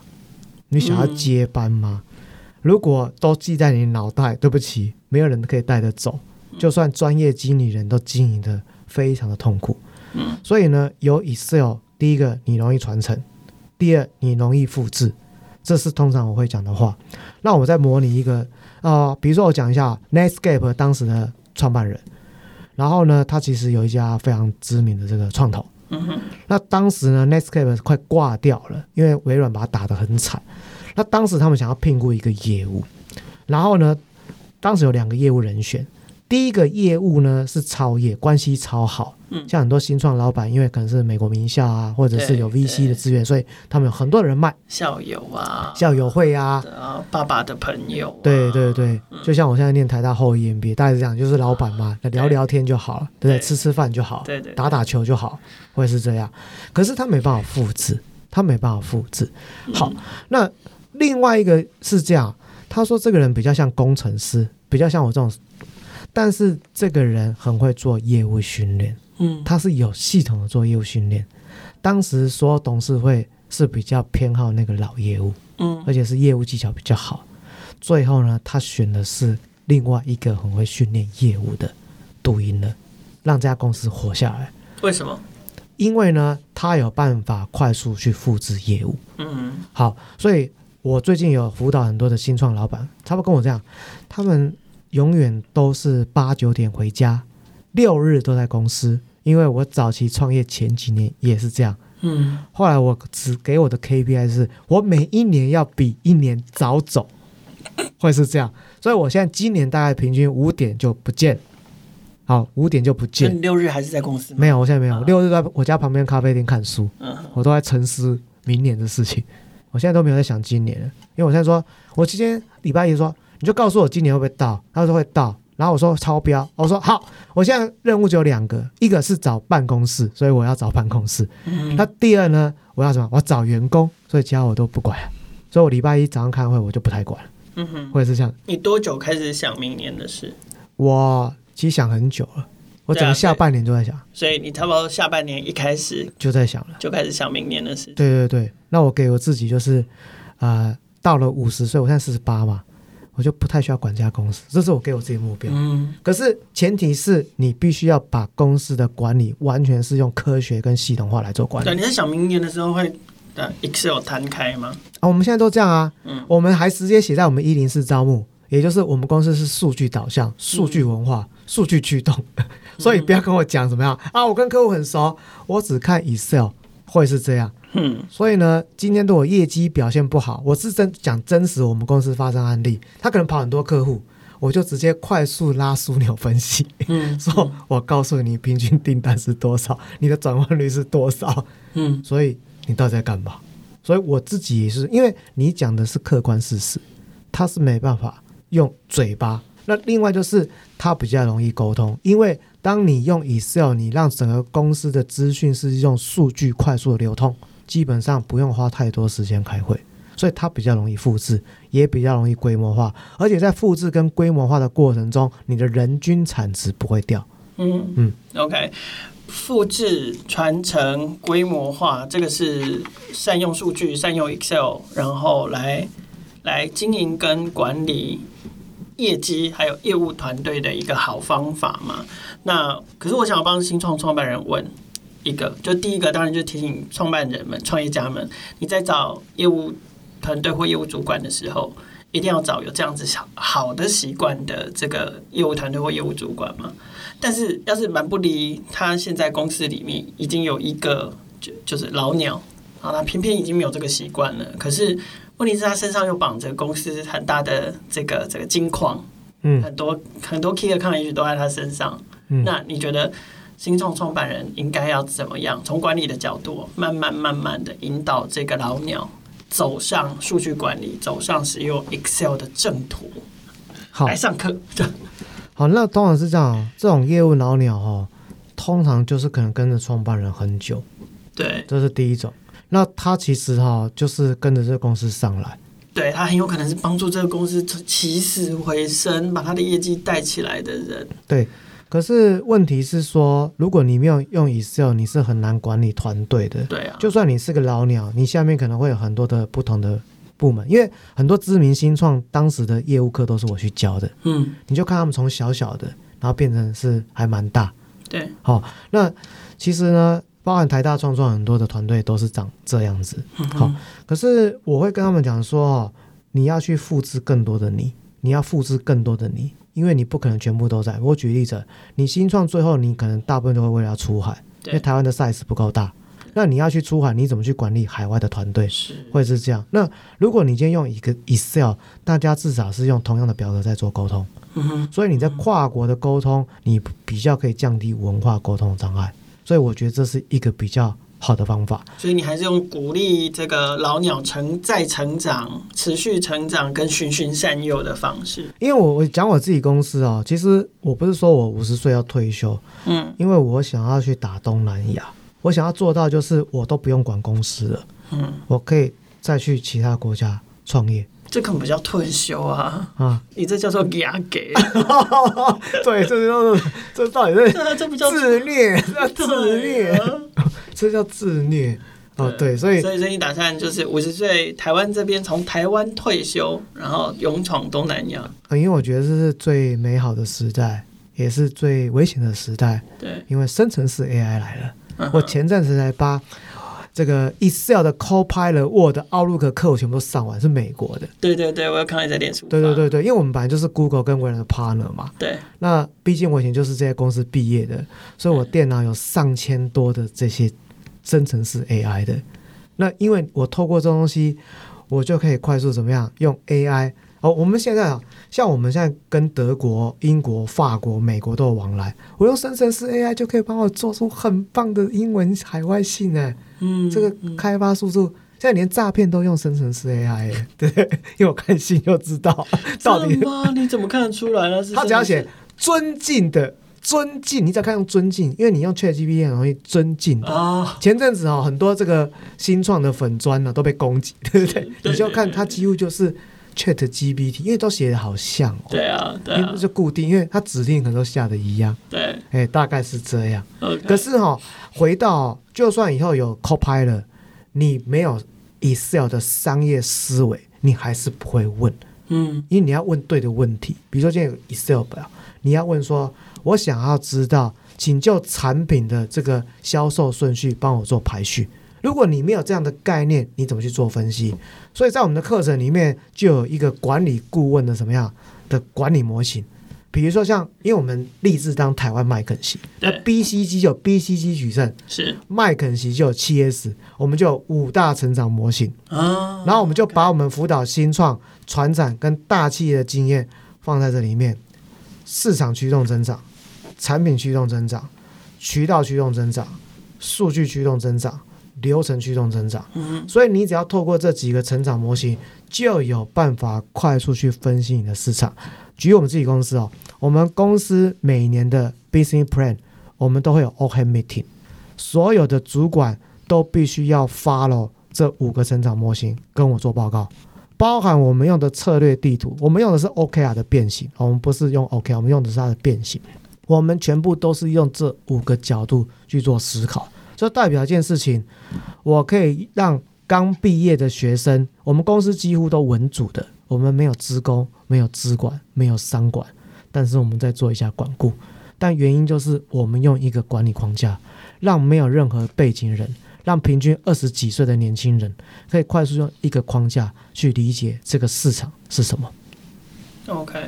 你想要接班吗？嗯、如果都记在你脑袋，对不起，没有人可以带得走。就算专业经理人都经营的非常的痛苦。嗯，所以呢，有 Excel，第一个你容易传承，第二你容易复制，这是通常我会讲的话。那我再模拟一个啊、呃，比如说我讲一下 Netscape 当时的创办人，然后呢，他其实有一家非常知名的这个创投。嗯哼，那当时呢，Netscape 快挂掉了，因为微软把它打得很惨。那当时他们想要聘雇一个业务，然后呢，当时有两个业务人选。第一个业务呢是超业，关系超好。嗯，像很多新创老板，因为可能是美国名校啊，或者是有 VC 的资源，所以他们有很多人脉。校友啊，校友会啊，啊，爸爸的朋友、啊。对对对，嗯、就像我现在念台大后 EMBA，大概是这样，就是老板嘛，啊、聊聊天就好了，对不对？吃吃饭就好，对对，打打球就好，会是这样。可是他没办法复制，他没办法复制。好，嗯、那另外一个是这样，他说这个人比较像工程师，比较像我这种。但是这个人很会做业务训练，嗯，他是有系统的做业务训练。当时说董事会是比较偏好那个老业务，嗯，而且是业务技巧比较好。最后呢，他选的是另外一个很会训练业务的，杜英了，让这家公司活下来。为什么？因为呢，他有办法快速去复制业务。嗯，好，所以我最近有辅导很多的新创老板，他们跟我这样，他们。永远都是八九点回家，六日都在公司。因为我早期创业前几年也是这样，嗯。后来我只给我的 KPI 是我每一年要比一年早走，会是这样。所以我现在今年大概平均五点就不见，好，五点就不见。六日还是在公司吗？没有，我现在没有。六日在我家旁边咖啡店看书，嗯，我都在沉思明年的事情。我现在都没有在想今年，因为我现在说，我今天礼拜一说。你就告诉我今年会不会到？他说会到，然后我说超标，我说好，我现在任务只有两个，一个是找办公室，所以我要找办公室。嗯、那第二呢，我要什么？我找员工，所以其他我都不管。所以我礼拜一早上开会，我就不太管。嗯哼，或者是这样。你多久开始想明年的事？我其实想很久了，我整个下半年都在想。啊、所以你差不多下半年一开始就在想了，就开始想明年的事。对对对，那我给我自己就是，呃，到了五十岁，我现在四十八嘛。我就不太需要管家公司，这是我给我自己的目标。嗯，可是前提是你必须要把公司的管理完全是用科学跟系统化来做管理。对，你在想明年的时候会 Excel 摊开吗？啊，我们现在都这样啊。嗯，我们还直接写在我们一零四招募，也就是我们公司是数据导向、数据文化、数据驱动，所以不要跟我讲怎么样啊。我跟客户很熟，我只看 Excel 会是这样。嗯，所以呢，今天对我业绩表现不好，我是真讲真实，我们公司发生案例，他可能跑很多客户，我就直接快速拉枢纽分析，嗯，说我告诉你平均订单是多少，你的转换率是多少，嗯，所以你到底在干嘛？所以我自己也是，因为你讲的是客观事实，他是没办法用嘴巴。那另外就是他比较容易沟通，因为当你用 Excel，你让整个公司的资讯是用数据快速的流通。基本上不用花太多时间开会，所以它比较容易复制，也比较容易规模化。而且在复制跟规模化的过程中，你的人均产值不会掉。嗯嗯，OK，复制、传承、规模化，这个是善用数据、善用 Excel，然后来来经营跟管理业绩还有业务团队的一个好方法嘛。那可是我想要帮新创创办人问。一个就第一个，当然就提醒创办人们、创业家们，你在找业务团队或业务主管的时候，一定要找有这样子好好的习惯的这个业务团队或业务主管嘛。但是要是蛮不离他现在公司里面已经有一个就就是老鸟啊，他偏偏已经没有这个习惯了。可是问题是，他身上又绑着公司很大的这个这个金矿，嗯，很多很多 key account 也许都在他身上。嗯，那你觉得？新创创办人应该要怎么样？从管理的角度，慢慢慢慢的引导这个老鸟走上数据管理，走上使用 Excel 的正途。好，来上课。好，那通常是这样，这种业务老鸟哈，通常就是可能跟着创办人很久。对，这是第一种。那他其实哈，就是跟着这个公司上来。对，他很有可能是帮助这个公司起死回生，把他的业绩带起来的人。对。可是问题是说，如果你没有用 Excel，你是很难管理团队的。对啊，就算你是个老鸟，你下面可能会有很多的不同的部门，因为很多知名新创当时的业务课都是我去教的。嗯，你就看他们从小小的，然后变成是还蛮大。对，好、哦，那其实呢，包含台大创创很多的团队都是长这样子。好、可是我会跟他们讲说，哦你要去复制更多的你，你要复制更多的你，因为你不可能全部都在。我举例子，你新创最后你可能大部分都会为了要出海，因为台湾的 size 不够大。那你要去出海，你怎么去管理海外的团队？是，会是这样。那如果你今天用一个 Excel，大家至少是用同样的表格在做沟通，所以你在跨国的沟通，你比较可以降低文化沟通的障碍。所以我觉得这是一个比较好的方法。所以你还是用鼓励这个老鸟成再成长、持续成长跟循循善诱的方式。因为我我讲我自己公司哦，其实我不是说我五十岁要退休，嗯，因为我想要去打东南亚。我想要做到就是我都不用管公司了，嗯，我可以再去其他国家创业。这可能不叫退休啊，啊，你这叫做压给。对，这叫做这到底是这不叫自虐，自虐，啊、这叫自虐。哦，对，所以所以所以你打算就是五十岁台湾这边从台湾退休，然后勇闯东南亚。因为我觉得这是最美好的时代，也是最危险的时代。对，因为生成式 AI 来了。我前阵子才把这个 Excel 的 Copilot、Word、Outlook 课我全部都上完，是美国的。对对对，我有看到你在脸书。对对对对，因为我们本来就是 Google 跟微软的 partner 嘛。对。那毕竟我以前就是这些公司毕业的，所以我电脑有上千多的这些生成式 AI 的。那因为我透过这东西，我就可以快速怎么样用 AI。哦，我们现在啊，像我们现在跟德国、英国、法国、美国都有往来，我用生成式 AI 就可以帮我做出很棒的英文海外信呢。嗯，这个开发速度，现在连诈骗都用生成式 AI 诶。对，因为我看信又知道到底。吗？你怎么看得出来呢？他只要写尊敬的尊敬，你只要看用尊敬，因为你用 ChatGPT 很容易尊敬啊。哦、前阵子哦，很多这个新创的粉砖呢都被攻击，对不对？对对对，你就看它几乎就是。Chat GPT，因为都写的好像哦，对啊，对啊，因为就固定，因为它指令可能都下的一样，对，哎、欸，大概是这样。可是哈、哦，回到就算以后有 Copilot，你没有 Excel 的商业思维，你还是不会问，嗯，因为你要问对的问题。比如说，现在有 Excel 表，你要问说，我想要知道，请就产品的这个销售顺序帮我做排序。如果你没有这样的概念，你怎么去做分析？所以在我们的课程里面就有一个管理顾问的什么样的管理模型，比如说像，因为我们立志当台湾麦肯锡，那 BCG 就有 BCG 矩阵，是。麦肯锡就有七 S，我们就有五大成长模型。啊，然后我们就把我们辅导新创、传产跟大企业的经验放在这里面，市场驱动增长、产品驱动增长、渠道驱动增长、数据驱动增长。流程驱动增长，所以你只要透过这几个成长模型，就有办法快速去分析你的市场。举我们自己公司哦，我们公司每年的 business plan，我们都会有 hand meeting，所有的主管都必须要 follow 这五个成长模型跟我做报告，包含我们用的策略地图，我们用的是 OKR 的变形，我们不是用 OK，我们用的是它的变形，我们全部都是用这五个角度去做思考。这代表一件事情，我可以让刚毕业的学生，我们公司几乎都文组的，我们没有资工，没有资管，没有商管，但是我们在做一下管顾，但原因就是我们用一个管理框架，让没有任何背景人，让平均二十几岁的年轻人，可以快速用一个框架去理解这个市场是什么。OK。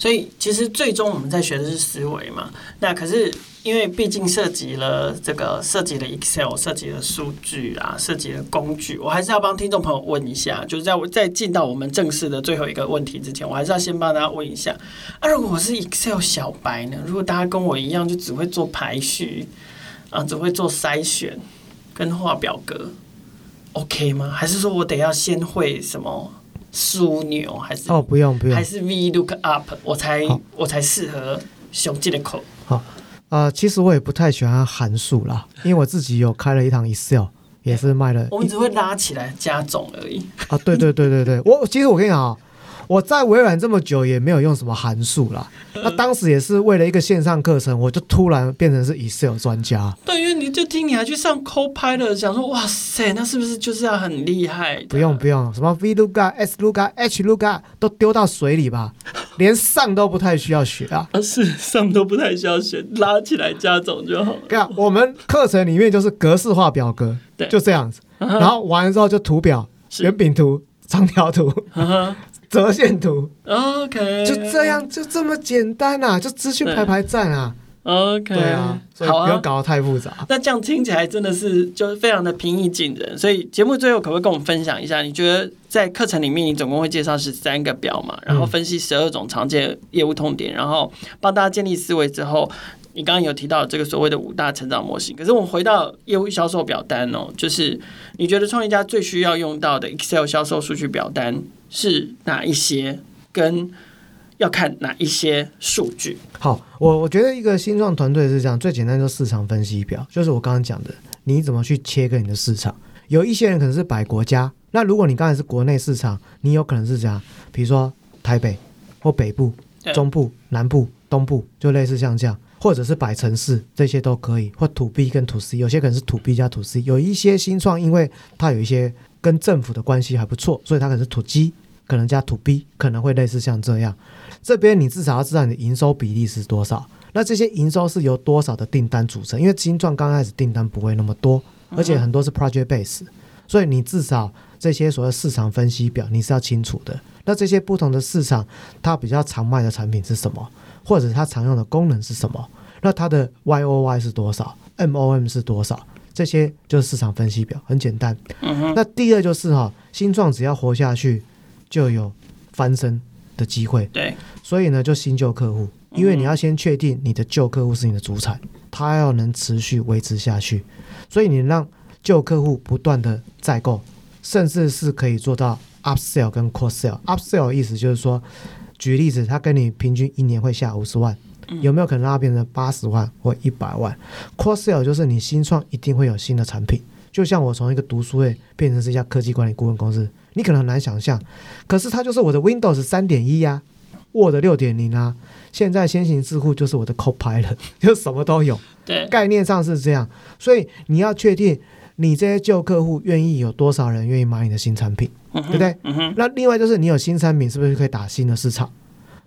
所以其实最终我们在学的是思维嘛，那可是因为毕竟涉及了这个涉及了 Excel，涉及了数据啊，涉及了工具，我还是要帮听众朋友问一下，就是在在进到我们正式的最后一个问题之前，我还是要先帮大家问一下，啊，如果我是 Excel 小白呢？如果大家跟我一样，就只会做排序啊，只会做筛选跟画表格，OK 吗？还是说我得要先会什么？枢纽还是哦，不用不用，还是 VLOOKUP，我才我才适合雄鸡的口。好，啊、呃，其实我也不太喜欢函数啦，因为我自己有开了一堂 Excel，也是卖了。我们只会拉起来加总而已。啊，对对对对对，我其实我跟你讲啊，我在微软这么久也没有用什么函数啦。那当时也是为了一个线上课程，我就突然变成是 Excel 专家。对，因为你就听你还去上 Copilot，想说哇塞，那是不是就是要很厉害？不用不用，什么 VLOOKUP、SLOOKUP、HLOOKUP 都丢到水里吧，连上都不太需要学啊。啊，是上都不太需要学，拉起来加总就好了。对啊，我们课程里面就是格式化表格，对，就这样子。然后完了之后就图表、圆饼图、长条图、折线图，OK，就这样，就这么简单啊，就资讯排排站啊，OK，对啊，所以不要搞得太复杂。那这样听起来真的是就是非常的平易近人。所以节目最后可不可以跟我们分享一下？你觉得在课程里面，你总共会介绍十三个表嘛？然后分析十二种常见业务痛点，然后帮大家建立思维之后。你刚刚有提到这个所谓的五大成长模型，可是我们回到业务销售表单哦，就是你觉得创业家最需要用到的 Excel 销售数据表单是哪一些？跟要看哪一些数据？好，我我觉得一个新创团队是这样，最简单就市场分析表，就是我刚刚讲的，你怎么去切割你的市场？有一些人可能是摆国家，那如果你刚才是国内市场，你有可能是这样，比如说台北或北部、中部、南部、东部，就类似像这样。或者是百城市，这些都可以，或 to B 跟 to C，有些可能是 to B 加 to C，有一些新创，因为它有一些跟政府的关系还不错，所以它可能是 to G，可能加 to B，可能会类似像这样。这边你至少要知道你的营收比例是多少，那这些营收是由多少的订单组成？因为新创刚开始订单不会那么多，而且很多是 project base，所以你至少这些所谓市场分析表你是要清楚的。那这些不同的市场，它比较常卖的产品是什么？或者它常用的功能是什么？那它的 Y O Y 是多少？M O M 是多少？这些就是市场分析表，很简单。嗯、那第二就是哈，新创只要活下去，就有翻身的机会。对，所以呢，就新旧客户，因为你要先确定你的旧客户是你的主产，它要能持续维持下去，所以你让旧客户不断的再购，甚至是可以做到 upsell 跟 cross sell。upsell 的意思就是说。举例子，他跟你平均一年会下五十万，有没有可能让他变成八十万或一百万？Cross sell 就是你新创一定会有新的产品，就像我从一个读书会变成是一家科技管理顾问公司，你可能很难想象，可是它就是我的 Windows 三点一呀，Word 六点零啊，现在先行智库就是我的 Copilot，就什么都有。对，概念上是这样，所以你要确定你这些旧客户愿意有多少人愿意买你的新产品。对不对？嗯、那另外就是你有新产品，是不是可以打新的市场？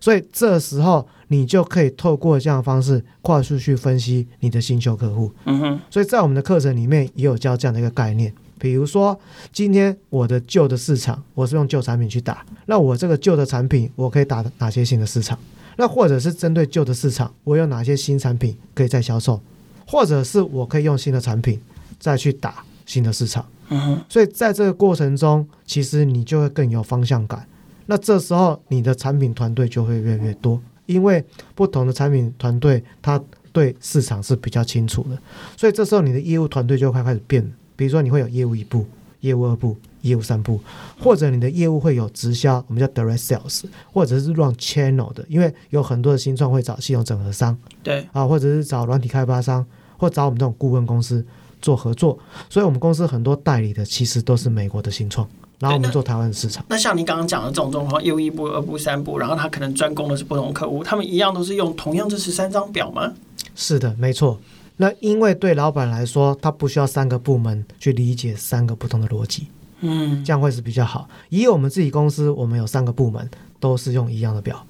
所以这时候你就可以透过这样的方式快速去分析你的新旧客户。嗯、所以在我们的课程里面也有教这样的一个概念。比如说，今天我的旧的市场，我是用旧产品去打，那我这个旧的产品，我可以打哪些新的市场？那或者是针对旧的市场，我有哪些新产品可以再销售？或者是我可以用新的产品再去打新的市场？嗯所以在这个过程中，其实你就会更有方向感。那这时候你的产品团队就会越来越多，因为不同的产品团队，他对市场是比较清楚的。所以这时候你的业务团队就会开始变。比如说你会有业务一部、业务二部、业务三部，或者你的业务会有直销，我们叫 direct sales，或者是 run channel 的，因为有很多的新创会找系统整合商，对啊，或者是找软体开发商，或找我们这种顾问公司。做合作，所以我们公司很多代理的其实都是美国的新创，然后我们做台湾的市场。那，那像你刚刚讲的这种状况，业务一部、二部、三部，然后他可能专攻的是不同客户，他们一样都是用同样这十三张表吗？是的，没错。那因为对老板来说，他不需要三个部门去理解三个不同的逻辑，嗯，这样会是比较好。以我们自己公司，我们有三个部门都是用一样的表，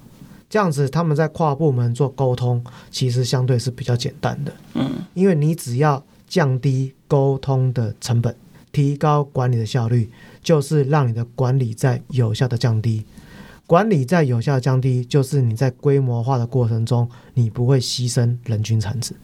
这样子他们在跨部门做沟通，其实相对是比较简单的，嗯，因为你只要。降低沟通的成本，提高管理的效率，就是让你的管理在有效的降低。管理在有效的降低，就是你在规模化的过程中，你不会牺牲人均产值。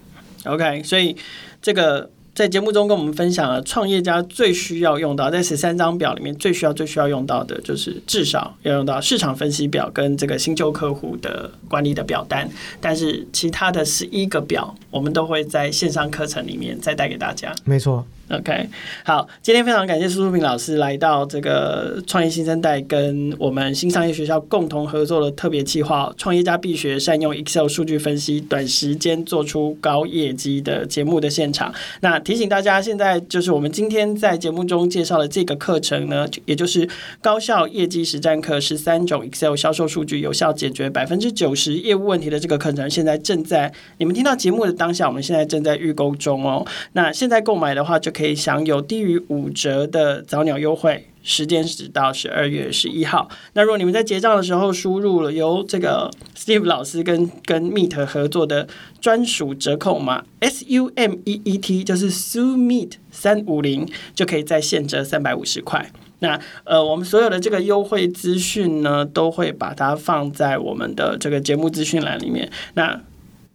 OK，所以这个。在节目中跟我们分享了创业家最需要用到，在十三张表里面最需要最需要用到的就是至少要用到市场分析表跟这个新旧客户的管理的表单，但是其他的十一个表我们都会在线上课程里面再带给大家。没错。OK，好，今天非常感谢苏舒平老师来到这个创业新生代跟我们新商业学校共同合作的特别计划《创业家必学善用 Excel 数据分析，短时间做出高业绩》的节目的现场。那提醒大家，现在就是我们今天在节目中介绍的这个课程呢，也就是高效业绩实战课，十三种 Excel 销售数据有效解决百分之九十业务问题的这个课程，现在正在你们听到节目的当下，我们现在正在预购中哦。那现在购买的话，就可可以享有低于五折的早鸟优惠，时间是到十二月十一号。那如果你们在结账的时候输入了由这个 Steve 老师跟跟 Meet 合作的专属折扣码 S U M E E T，就是 Su Meet 三五零，就可以再现折三百五十块。那呃，我们所有的这个优惠资讯呢，都会把它放在我们的这个节目资讯栏里面。那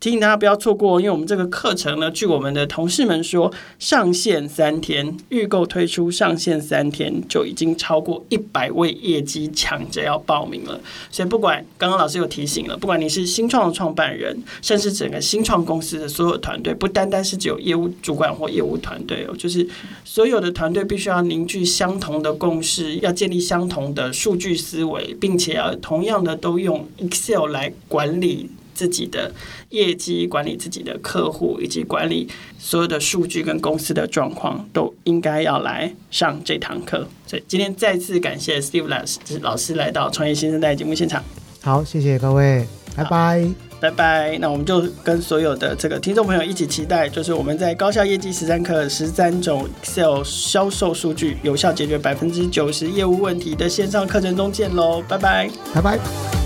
提醒大家不要错过，因为我们这个课程呢，据我们的同事们说，上线三天，预购推出上线三天就已经超过一百位业绩抢着要报名了。所以不管刚刚老师有提醒了，不管你是新创的创办人，甚至整个新创公司的所有团队，不单单是只有业务主管或业务团队哦，就是所有的团队必须要凝聚相同的共识，要建立相同的数据思维，并且要同样的都用 Excel 来管理。自己的业绩管理，自己的客户，以及管理所有的数据跟公司的状况，都应该要来上这堂课。所以今天再次感谢 Steve 老师老师来到创业新生代节目现场。好，谢谢各位，拜拜，拜拜。那我们就跟所有的这个听众朋友一起期待，就是我们在高效业绩十三课十三种 Excel 销售数据，有效解决百分之九十业务问题的线上课程中见喽，拜拜，拜拜。